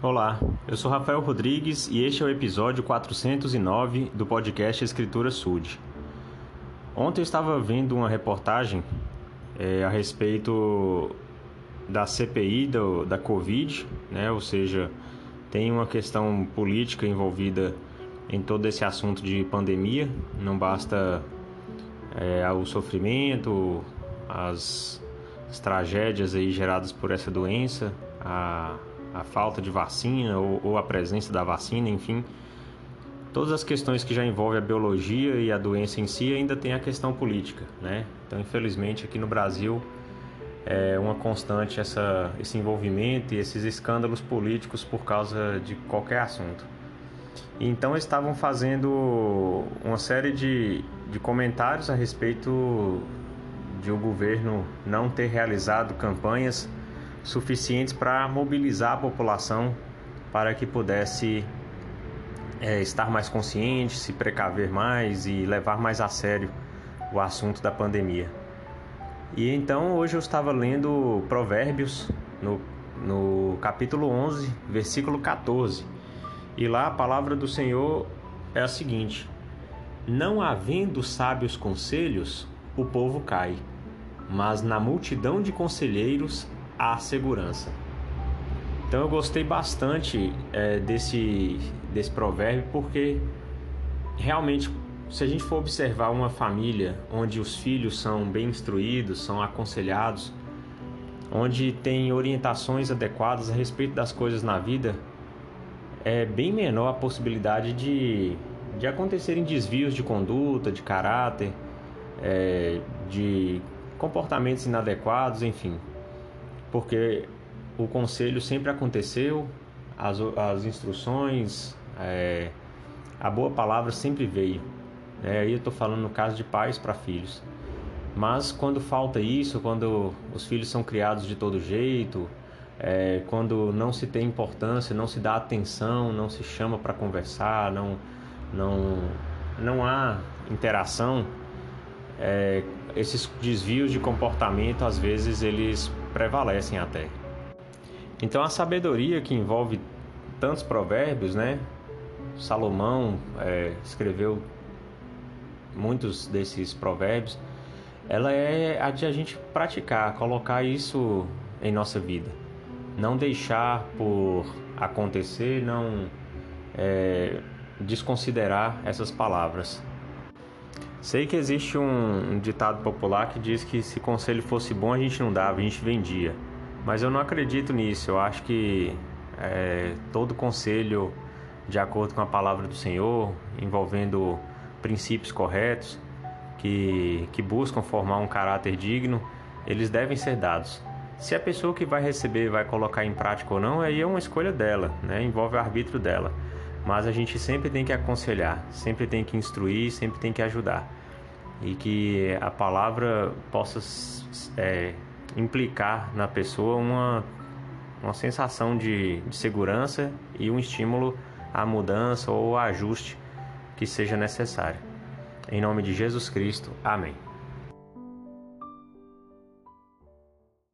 Olá, eu sou Rafael Rodrigues e este é o episódio 409 do podcast Escritura Sud. Ontem eu estava vendo uma reportagem é, a respeito da CPI do, da Covid, né? ou seja, tem uma questão política envolvida em todo esse assunto de pandemia, não basta é, o sofrimento, as, as tragédias aí geradas por essa doença, a a falta de vacina ou, ou a presença da vacina, enfim. Todas as questões que já envolvem a biologia e a doença em si ainda tem a questão política, né? Então, infelizmente, aqui no Brasil é uma constante essa, esse envolvimento e esses escândalos políticos por causa de qualquer assunto. Então estavam fazendo uma série de, de comentários a respeito de o governo não ter realizado campanhas suficientes para mobilizar a população para que pudesse é, estar mais consciente, se precaver mais e levar mais a sério o assunto da pandemia. E então hoje eu estava lendo Provérbios no, no capítulo 11, versículo 14. E lá a palavra do Senhor é a seguinte: Não havendo sábios conselhos, o povo cai, mas na multidão de conselheiros a segurança. Então eu gostei bastante é, desse, desse provérbio porque realmente se a gente for observar uma família onde os filhos são bem instruídos, são aconselhados, onde tem orientações adequadas a respeito das coisas na vida, é bem menor a possibilidade de, de acontecerem desvios de conduta, de caráter, é, de comportamentos inadequados, enfim porque o conselho sempre aconteceu, as, as instruções, é, a boa palavra sempre veio. É, aí eu estou falando no caso de pais para filhos. Mas quando falta isso, quando os filhos são criados de todo jeito, é, quando não se tem importância, não se dá atenção, não se chama para conversar, não, não, não há interação, é, esses desvios de comportamento às vezes eles prevalecem até. Então a sabedoria que envolve tantos provérbios, né? Salomão é, escreveu muitos desses provérbios. Ela é a de a gente praticar, colocar isso em nossa vida, não deixar por acontecer, não é, desconsiderar essas palavras. Sei que existe um, ditado popular que diz que se conselho fosse bom a gente não dava, a gente vendia. Mas eu não acredito nisso. Eu acho que é, todo conselho, de acordo com a palavra do Senhor, envolvendo princípios corretos, que, que buscam formar um caráter digno, eles devem ser dados. Se a pessoa que vai receber vai colocar em prática ou não, aí é uma escolha dela, né? envolve o arbítrio dela. Mas a gente sempre tem que aconselhar, sempre tem que instruir, sempre tem que ajudar. E que a palavra possa é, implicar na pessoa uma, uma sensação de, de segurança e um estímulo à mudança ou ajuste que seja necessário. Em nome de Jesus Cristo, amém.